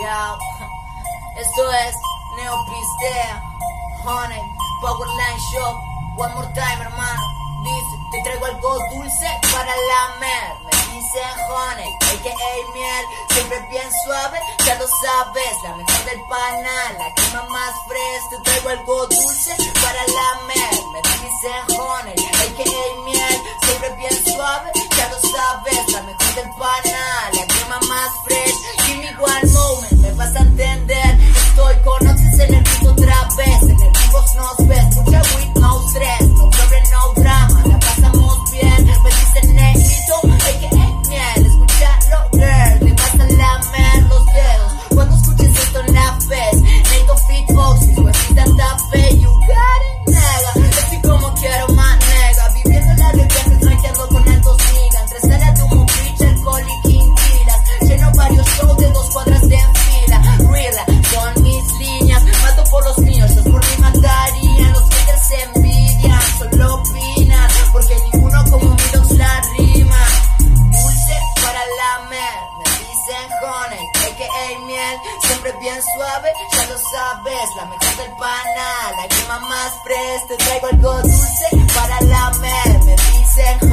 Esto es Neopistea, Honey, Powerline Shop, One More Time, hermano. Dice, te traigo algo dulce para lamer. Me dicen honey, a.k.a. miel, siempre bien suave, ya lo sabes. La mejor del panal, la crema más fresca. Te traigo algo dulce para lamer. Me dicen honey, a.k.a. miel, siempre bien suave, ya lo sabes. La mejor del panal, Siempre bien suave, ya lo sabes. La mejor del panal, la crema más fresca. Te traigo algo dulce para lamer, me dicen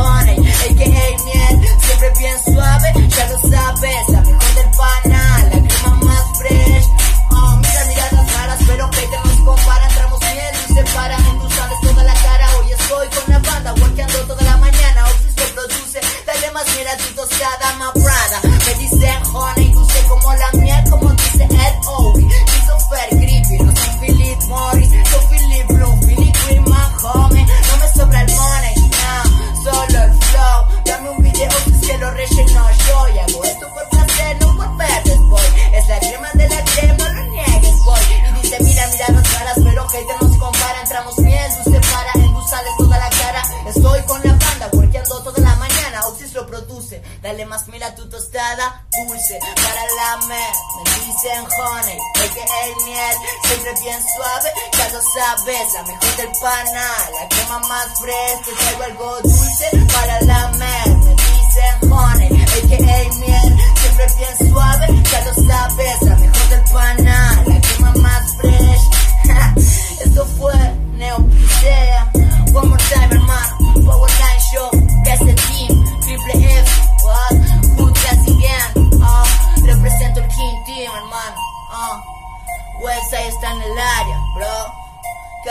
dale más mil a tu tostada, dulce para lamer. Me dicen honey, a.k.a. miel, siempre bien suave, ya lo sabes. La mejor del panal, la crema más fresca. Traigo algo dulce para lamer. Me dicen honey, a.k.a. miel, siempre bien suave, ya lo sabes. La mejor del panal,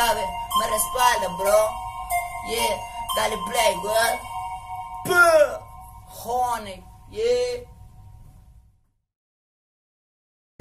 Me respalda, bro. Yeah, dale play? Puh, Honey, yeah.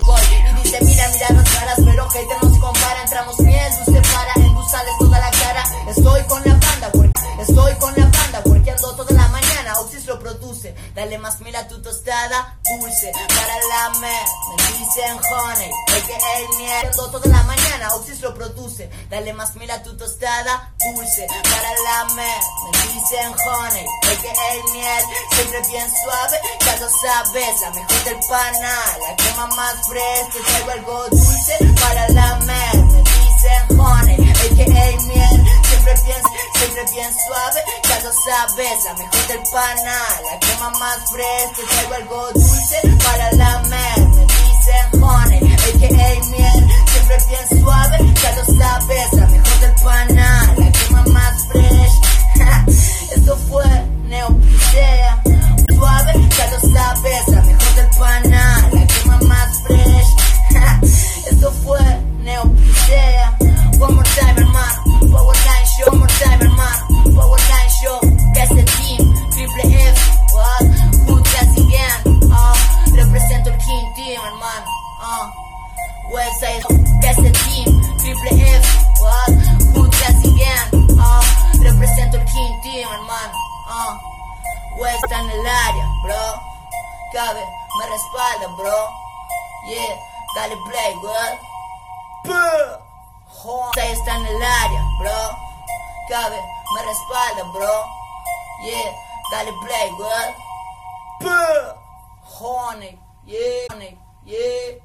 Voy y dice mira, mira las caras Pero hater no se compara Entramos miel, dulce para endulzarles toda la cara Estoy con la banda, work- estoy con la banda Workeando toda la mañana, Oxys lo produce Dale más mil a tu tostada, dulce Para lamer, me dicen honey A.k.a. miel Workeando toda la mañana, Oxys lo produce Dale más mil a tu tostada, dulce Para lamer, me dicen honey A.k.a. miel Siempre bien suave, ya lo sabes La mejor del panal, la crema más fresca traigo algo dulce para lamer Me dicen honey, a.k.a. miel Siempre bien, bien suave, ya lo sabes La mejor del panal, la crema más fresca traigo algo dulce para lamer Me dicen honey, a.k.a. miel Siempre bien suave, ya lo sabes La mejor del panal, Uh, oh, website, that's the team, triple F, what? Good class again, uh, represent the king team, hermano, uh, West en el área, bro, cabe, me respalda, bro, yeah, dale play, what? Jota está en el área, bro, cabe, me respalda, bro, yeah, dale play, what? Horny, yeah, horny, yeah.